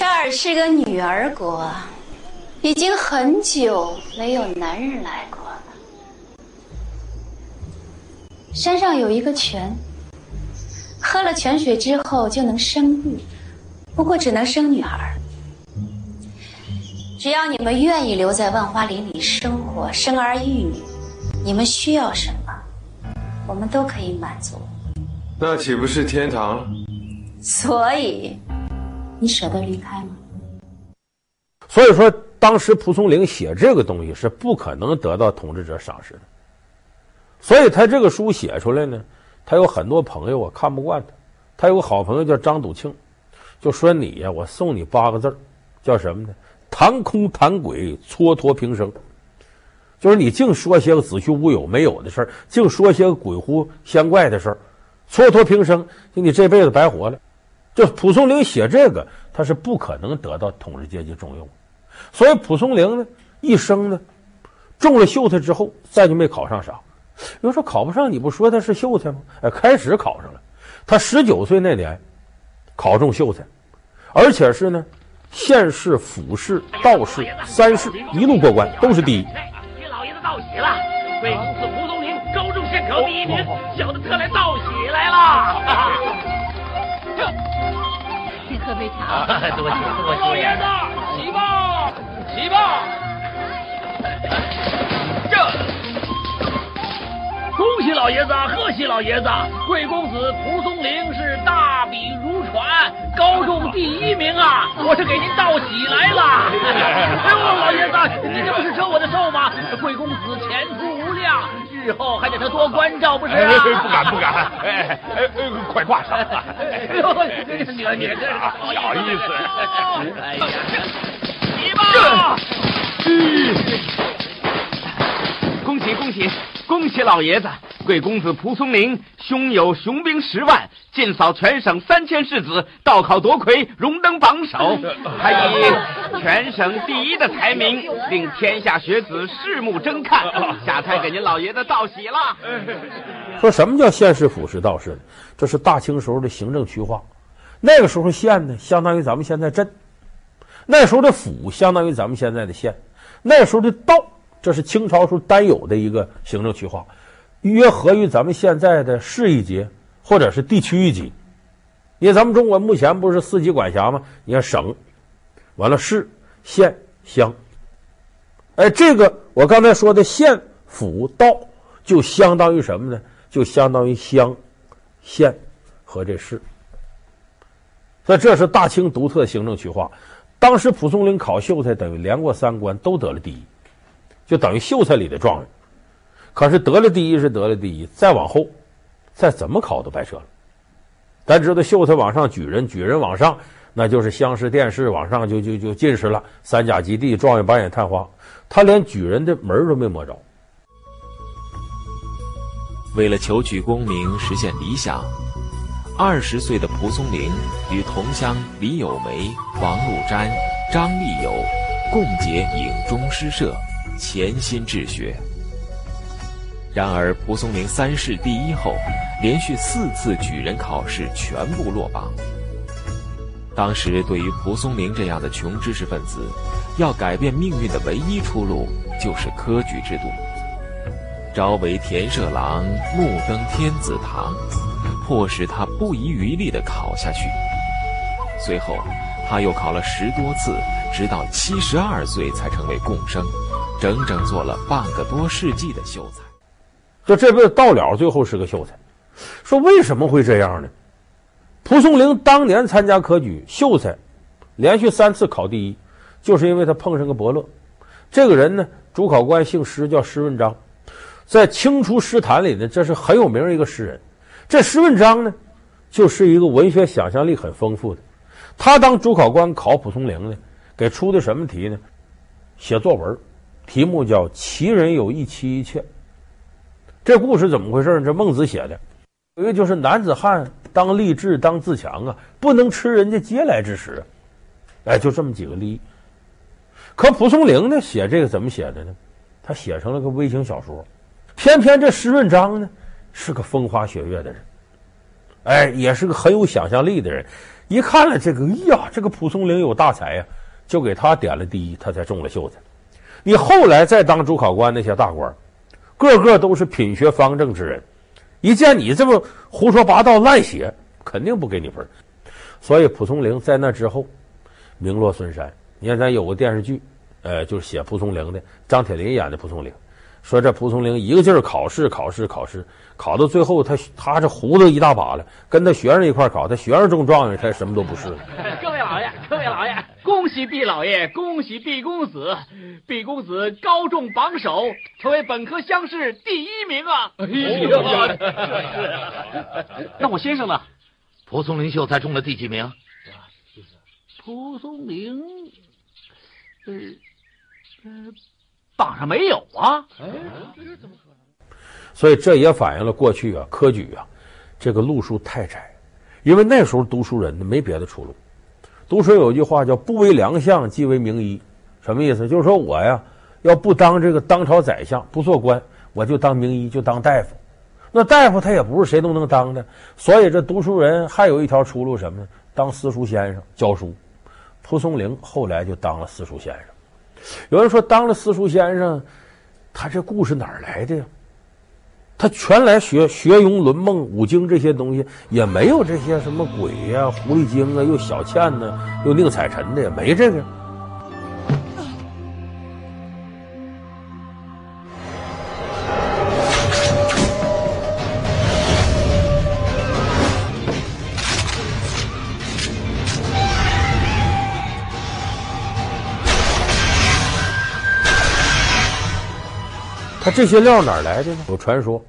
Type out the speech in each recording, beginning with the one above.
这儿是个女儿国，已经很久没有男人来过了。山上有一个泉，喝了泉水之后就能生育，不过只能生女孩。只要你们愿意留在万花林里生活，生儿育女，你们需要什么，我们都可以满足。那岂不是天堂？所以。你舍得离开吗？所以说，当时蒲松龄写这个东西是不可能得到统治者赏识的。所以他这个书写出来呢，他有很多朋友啊看不惯他。他有个好朋友叫张笃庆，就说你呀，我送你八个字叫什么呢？谈空谈鬼，蹉跎平生。就是你净说些个子虚乌有、没有的事儿，净说些个鬼狐仙怪的事儿，蹉跎平生，就你这辈子白活了。就蒲松龄写这个，他是不可能得到统治阶级重用，所以蒲松龄呢，一生呢，中了秀才之后，再就没考上啥。有人说考不上，你不说他是秀才吗？哎，开始考上了，他十九岁那年，考中秀才，而且是呢，县试、府试、道试三试一路过关，都是第一。给老爷子道喜了，为公子蒲松龄高中县考第一名，小的特来道喜来了。请喝杯茶。啊、多谢多谢。老爷子，起吧，起吧。这。恭喜老爷子，贺喜老爷子！贵公子蒲松龄是大笔如椽，高中第一名啊！我是给您道喜来了。哎呦，老爷子，你这不是折我的寿吗？贵公子前途无量，日后还得他多关照，不是、啊？不敢不敢，哎哎哎，快挂上！哎呦，你你这小意思。哎呀，你吧！恭喜恭喜！恭喜老爷子，贵公子蒲松龄，胸有雄兵十万，尽扫全省三千士子，道考夺魁，荣登榜首，还以全省第一的才名，令天下学子拭目争看。下菜给您老爷子道喜了。说什么叫县市、府是、道试？这是大清时候的行政区划。那个时候县呢，相当于咱们现在镇；那时候的府，相当于咱们现在的县；那时候的道。这是清朝时候单有的一个行政区划，约合于咱们现在的市一级或者是地区一级。因为咱们中国目前不是四级管辖吗？你看省，完了市、县、乡。哎，这个我刚才说的县、府、道，就相当于什么呢？就相当于乡、县和这市。所以这是大清独特行政区划。当时蒲松龄考秀才，等于连过三关，都得了第一。就等于秀才里的状元，可是得了第一是得了第一，再往后，再怎么考都白扯了。咱知道秀才往上举人，举人往上，那就是乡试、殿试，往上就就就进士了，三甲及第，状元、榜眼、探花，他连举人的门都没摸着。为了求取功名，实现理想，二十岁的蒲松龄与同乡李有梅、王禄瞻、张立友共结影中诗社。潜心治学，然而蒲松龄三试第一后，连续四次举人考试全部落榜。当时对于蒲松龄这样的穷知识分子，要改变命运的唯一出路就是科举制度。朝为田舍郎，暮登天子堂，迫使他不遗余力地考下去。随后，他又考了十多次，直到七十二岁才成为贡生。整整做了半个多世纪的秀才，说这辈子到了，最后是个秀才。说为什么会这样呢？蒲松龄当年参加科举，秀才连续三次考第一，就是因为他碰上个伯乐。这个人呢，主考官姓施，叫施问章，在清初诗坛里呢，这是很有名的一个诗人。这施问章呢，就是一个文学想象力很丰富的。他当主考官考蒲松龄呢，给出的什么题呢？写作文。题目叫“齐人有一妻一妾”，这故事怎么回事呢？这孟子写的，因为就是男子汉当立志当自强啊，不能吃人家嗟来之食。哎，就这么几个例。可蒲松龄呢，写这个怎么写的呢？他写成了个微型小说。偏偏这施润章呢，是个风花雪月的人，哎，也是个很有想象力的人。一看了这个，哎呀，这个蒲松龄有大才呀，就给他点了第一，他才中了秀才。你后来再当主考官那些大官，个个都是品学方正之人，一见你这么胡说八道、乱写，肯定不给你分。所以蒲松龄在那之后名落孙山。你看咱有个电视剧，呃，就是写蒲松龄的，张铁林演的蒲松龄。说这蒲松龄一个劲儿考试，考试，考试，考到最后他他这胡子一大把了，跟他学生一块考，他学生中状元，他什么都不是了。各位老爷，各位老爷，恭喜毕老爷，恭喜毕公子，毕公子高中榜首，成为本科乡试第一名啊！哎呀，这是。那我先生呢？蒲松龄秀才中了第几名？蒲松龄，呃，呃。榜上没有啊！哎，这怎么可能？所以这也反映了过去啊，科举啊，这个路数太窄，因为那时候读书人呢没别的出路。读书有句话叫“不为良相，即为名医”，什么意思？就是说我呀，要不当这个当朝宰相，不做官，我就当名医，就当大夫。那大夫他也不是谁都能当的，所以这读书人还有一条出路，什么呢？当私塾先生教书。蒲松龄后来就当了私塾先生。有人说，当了私塾先生，他这故事哪儿来的呀？他全来学学庸论梦五经这些东西，也没有这些什么鬼呀、狐狸精啊，又小倩呢，又宁采臣的，也没这个。他这些料哪来的呢？有传说，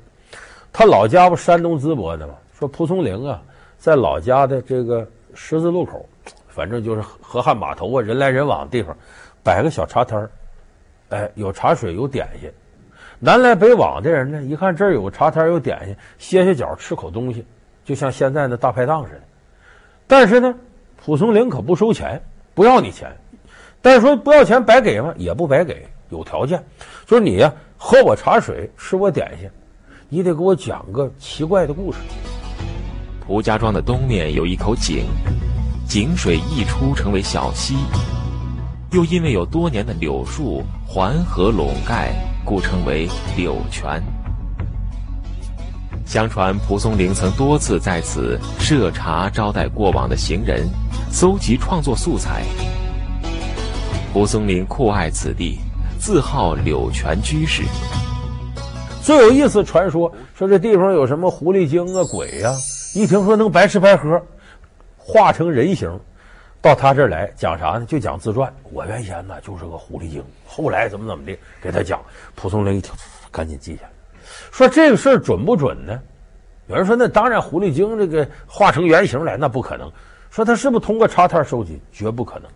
他老家不山东淄博的吗？说蒲松龄啊，在老家的这个十字路口，反正就是河汉码头啊，人来人往的地方，摆个小茶摊儿，哎，有茶水，有点心。南来北往的人呢，一看这儿有茶摊，有点心，歇歇脚，吃口东西，就像现在的大排档似的。但是呢，蒲松龄可不收钱，不要你钱。但是说不要钱白给吗？也不白给，有条件，就是你呀。喝我茶水，吃我点心，你得给我讲个奇怪的故事。蒲家庄的东面有一口井，井水溢出成为小溪，又因为有多年的柳树环河笼盖，故称为柳泉。相传蒲松龄曾多次在此设茶招待过往的行人，搜集创作素材。蒲松龄酷爱此地。自号柳泉居士。最有意思传说说这地方有什么狐狸精啊鬼呀、啊，一听说能白吃白喝，化成人形，到他这儿来讲啥呢？就讲自传。我原先呢就是个狐狸精，后来怎么怎么的给他讲。蒲松龄一听，赶紧记下来，说这个事儿准不准呢？有人说那当然，狐狸精这个化成原形来那不可能。说他是不是通过茶摊收集？绝不可能。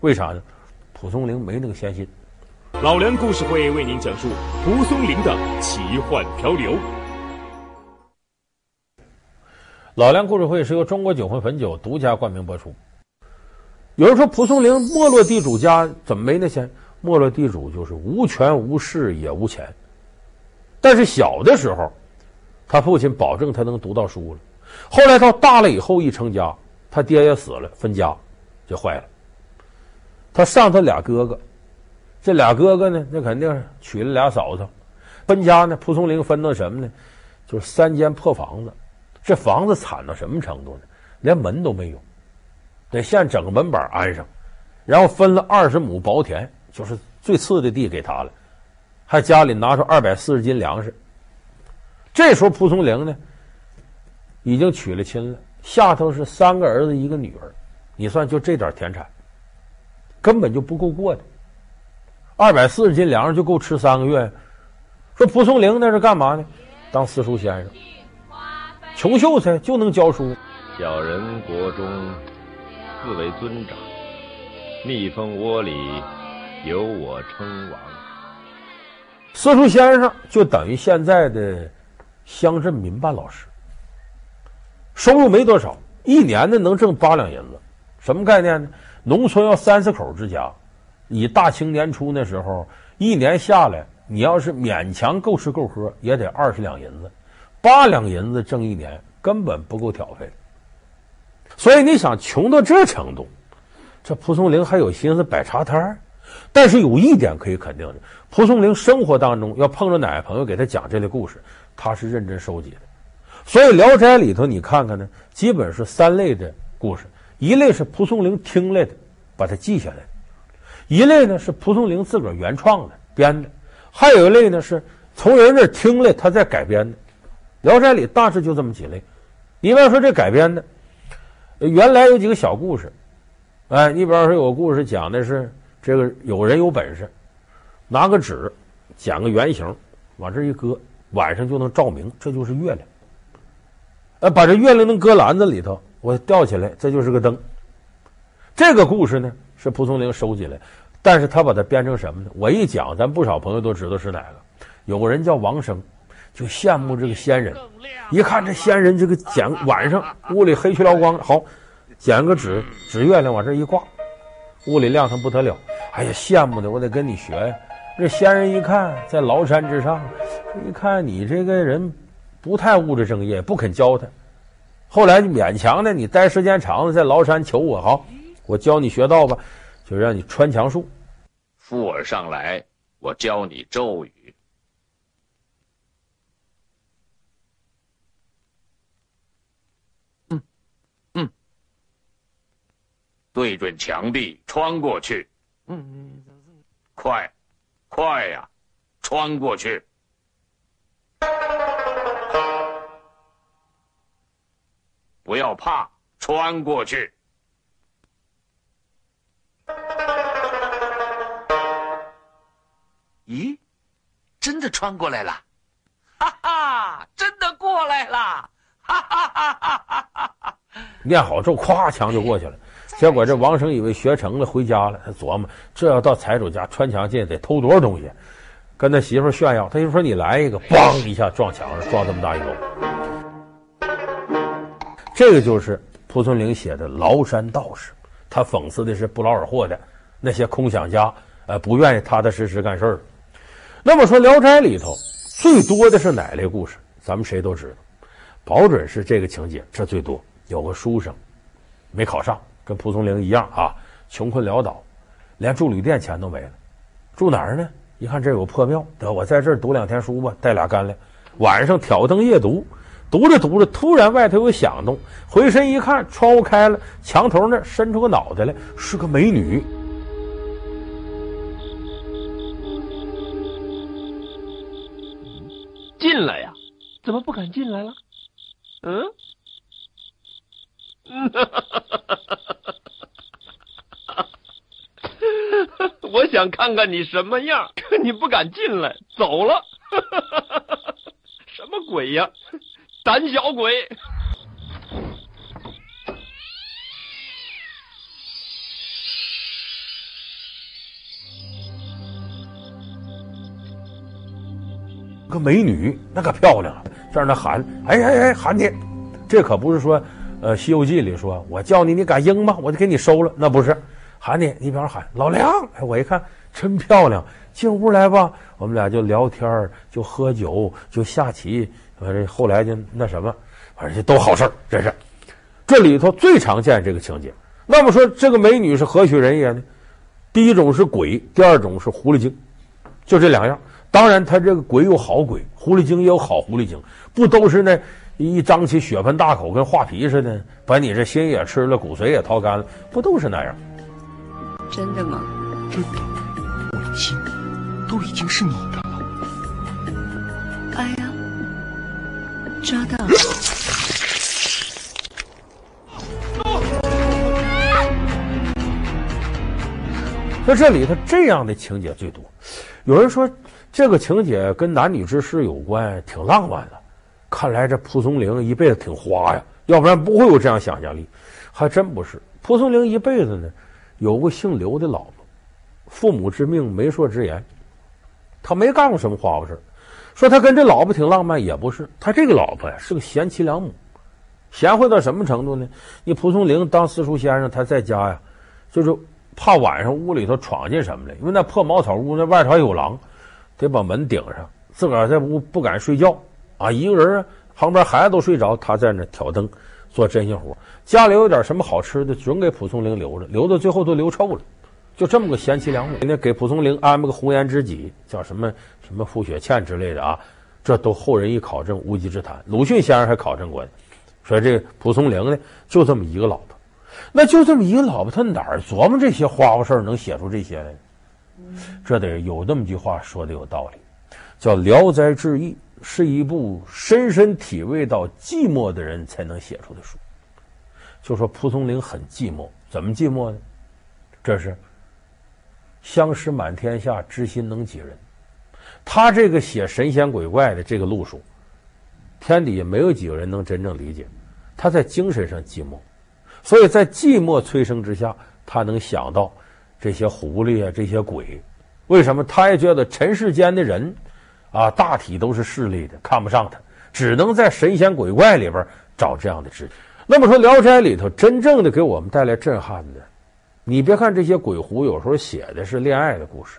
为啥呢？蒲松龄没那个闲心。老梁故事会为您讲述蒲松龄的奇幻漂流。老梁故事会是由中国酒魂汾酒独家冠名播出。有人说蒲松龄没落地主家怎么没那钱？没落地主就是无权无势也无钱。但是小的时候，他父亲保证他能读到书了。后来到大了以后一成家，他爹也死了，分家就坏了。他上他俩哥哥。这俩哥哥呢，那肯定娶了俩嫂子，分家呢。蒲松龄分到什么呢？就是三间破房子。这房子惨到什么程度呢？连门都没有，得现整个门板安上。然后分了二十亩薄田，就是最次的地给他了，还家里拿出二百四十斤粮食。这时候蒲松龄呢，已经娶了亲了，下头是三个儿子一个女儿，你算就这点田产，根本就不够过的。二百四十斤粮食就够吃三个月。说蒲松龄那是干嘛呢？当私塾先生，穷秀才就能教书。小人国中自为尊长，蜜蜂窝里有我称王。私塾先生就等于现在的乡镇民办老师，收入没多少，一年呢能挣八两银子。什么概念呢？农村要三四口之家。你大清年初那时候，一年下来，你要是勉强够吃够喝，也得二十两银子，八两银子挣一年，根本不够挑费。所以你想穷到这程度，这蒲松龄还有心思摆茶摊儿？但是有一点可以肯定的，蒲松龄生活当中要碰着哪个朋友给他讲这类故事，他是认真收集的。所以《聊斋》里头你看看呢，基本是三类的故事：一类是蒲松龄听来的，把它记下来；一类呢是蒲松龄自个儿原创的编的；还有一类呢是从人那听来他再改编的。《聊斋》里大致就这么几类。你比方说这改编的，原来有几个小故事，哎，你比方说有个故事讲的是。这个有人有本事，拿个纸剪个圆形，往这一搁，晚上就能照明，这就是月亮。呃，把这月亮能搁篮子里头，我吊起来，这就是个灯。这个故事呢是蒲松龄收集来，但是他把它编成什么呢？我一讲，咱不少朋友都知道是哪个。有个人叫王生，就羡慕这个仙人，一看这仙人这个捡晚上屋里黑黢了光，好捡个纸纸月亮往这一挂，屋里亮堂不得了。哎呀，羡慕的我得跟你学呀！这仙人一看在崂山之上，一看你这个人不太务正业，不肯教他。后来勉强的，你待时间长了，在崂山求我，好，我教你学道吧，就让你穿墙术。附耳上来，我教你咒语。嗯嗯，对准墙壁穿过去。嗯，快，快呀、啊，穿过去！不要怕，穿过去。咦，真的穿过来了！哈哈，真的过来了！哈哈哈哈哈哈！练好之后，咵，墙就过去了。结果这王生以为学成了，回家了。他琢磨，这要到财主家穿墙进，得偷多少东西？跟他媳妇炫耀。他媳妇说：“你来一个，梆一下撞墙上，撞这么大一口。”这个就是蒲松龄写的《崂山道士》，他讽刺的是不劳而获的那些空想家，呃，不愿意踏踏实实干事儿。那么说，《聊斋》里头最多的是哪类故事？咱们谁都知道，保准是这个情节，这最多。有个书生没考上。跟蒲松龄一样啊，穷困潦倒，连住旅店钱都没了。住哪儿呢？一看这有个破庙，得我在这儿读两天书吧，带俩干粮。晚上挑灯夜读，读着读着，突然外头有响动，回身一看，窗户开了，墙头那伸出个脑袋来，是个美女。进来呀？怎么不敢进来了？嗯？我想看看你什么样，可你不敢进来，走了。什么鬼呀？胆小鬼！美女，那可漂亮啊，在那喊：“哎哎哎，喊你！”这可不是说。呃，《西游记》里说：“我叫你，你敢应吗？我就给你收了。”那不是喊你，你比方喊老梁。哎，我一看真漂亮，进屋来吧。我们俩就聊天，就喝酒，就下棋。反正后来就那什么，反正就都好事儿。这是这里头最常见这个情节。那么说，这个美女是何许人也呢？第一种是鬼，第二种是狐狸精，就这两样。当然，他这个鬼有好鬼，狐狸精也有好狐狸精，不都是那？一张起血盆大口，跟画皮似的，把你这心也吃了，骨髓也掏干了，不都是那样？真的吗？真的，我的心都已经是你的了。哎呀，抓到了！在这里头，这样的情节最多。有人说，这个情节跟男女之事有关，挺浪漫的。看来这蒲松龄一辈子挺花呀，要不然不会有这样想象力。还真不是，蒲松龄一辈子呢，有个姓刘的老婆，父母之命，媒妁之言，他没干过什么花花事。说他跟这老婆挺浪漫，也不是。他这个老婆呀，是个贤妻良母，贤惠到什么程度呢？你蒲松龄当私塾先生，他在家呀，就是怕晚上屋里头闯进什么来，因为那破茅草屋那外头还有狼，得把门顶上，自个儿在屋不敢睡觉。啊，一个人旁边孩子都睡着，他在那挑灯做针线活。家里有点什么好吃的，准给蒲松龄留着，留到最后都留臭了。就这么个贤妻良母，人家给蒲松龄安排个红颜知己，叫什么什么傅雪倩之类的啊，这都后人一考证无稽之谈。鲁迅先生还考证过，说这蒲松龄呢就这么一个老婆，那就这么一个老婆，他哪儿琢磨这些花花事儿能写出这些来？这得有这么句话说的有道理，叫《聊斋志异》是一部深深体味到寂寞的人才能写出的书。就说蒲松龄很寂寞，怎么寂寞呢？这是。相识满天下，知心能几人？他这个写神仙鬼怪的这个路数，天底下没有几个人能真正理解。他在精神上寂寞，所以在寂寞催生之下，他能想到这些狐狸啊，这些鬼。为什么？他也觉得尘世间的人啊，大体都是势利的，看不上他，只能在神仙鬼怪里边找这样的知己。那么说，《聊斋》里头真正的给我们带来震撼的。你别看这些鬼狐有时候写的是恋爱的故事，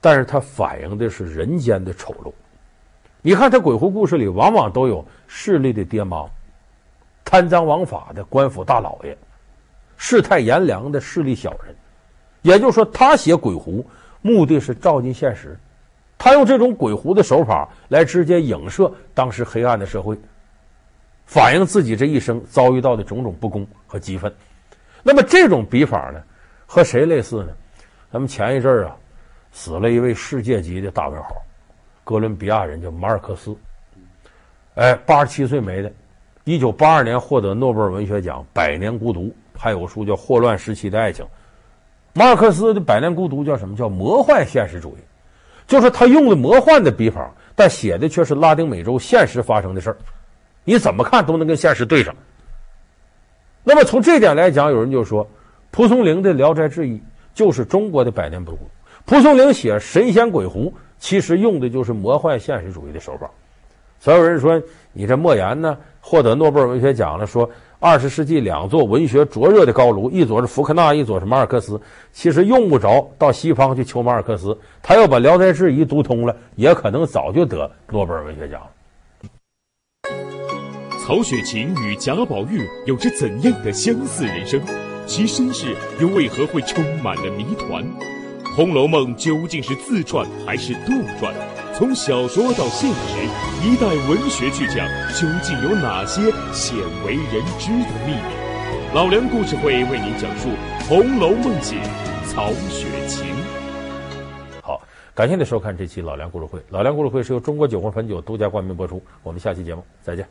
但是它反映的是人间的丑陋。你看，他鬼狐故事里往往都有势利的爹妈、贪赃枉法的官府大老爷、世态炎凉的势利小人。也就是说，他写鬼狐目的是照进现实，他用这种鬼狐的手法来直接影射当时黑暗的社会，反映自己这一生遭遇到的种种不公和激愤。那么这种笔法呢？和谁类似呢？咱们前一阵儿啊，死了一位世界级的大文豪，哥伦比亚人叫马尔克斯。哎，八十七岁没的，一九八二年获得诺贝尔文学奖《百年孤独》，还有书叫《霍乱时期的爱情》。马尔克斯的《百年孤独》叫什么？叫魔幻现实主义，就是他用的魔幻的笔法，但写的却是拉丁美洲现实发生的事儿，你怎么看都能跟现实对上。那么从这点来讲，有人就说。蒲松龄的《聊斋志异》就是中国的《百年孤独》。蒲松龄写神仙鬼狐，其实用的就是魔幻现实主义的手法。所有人说你这莫言呢，获得诺贝尔文学奖了，说二十世纪两座文学灼热的高炉，一座是福克纳，一座是马尔克斯。其实用不着到西方去求马尔克斯，他要把《聊斋志异》读通了，也可能早就得诺贝尔文学奖。曹雪芹与贾宝玉有着怎样的相似人生？其身世又为何会充满了谜团？《红楼梦》究竟是自传还是杜撰？从小说到现实，一代文学巨匠究竟有哪些鲜为人知的秘密？老梁故事会为您讲述《红楼梦》写曹雪芹。好，感谢您收看这期老梁故事会。老梁故事会是由中国酒皇汾酒独家冠名播出。我们下期节目再见。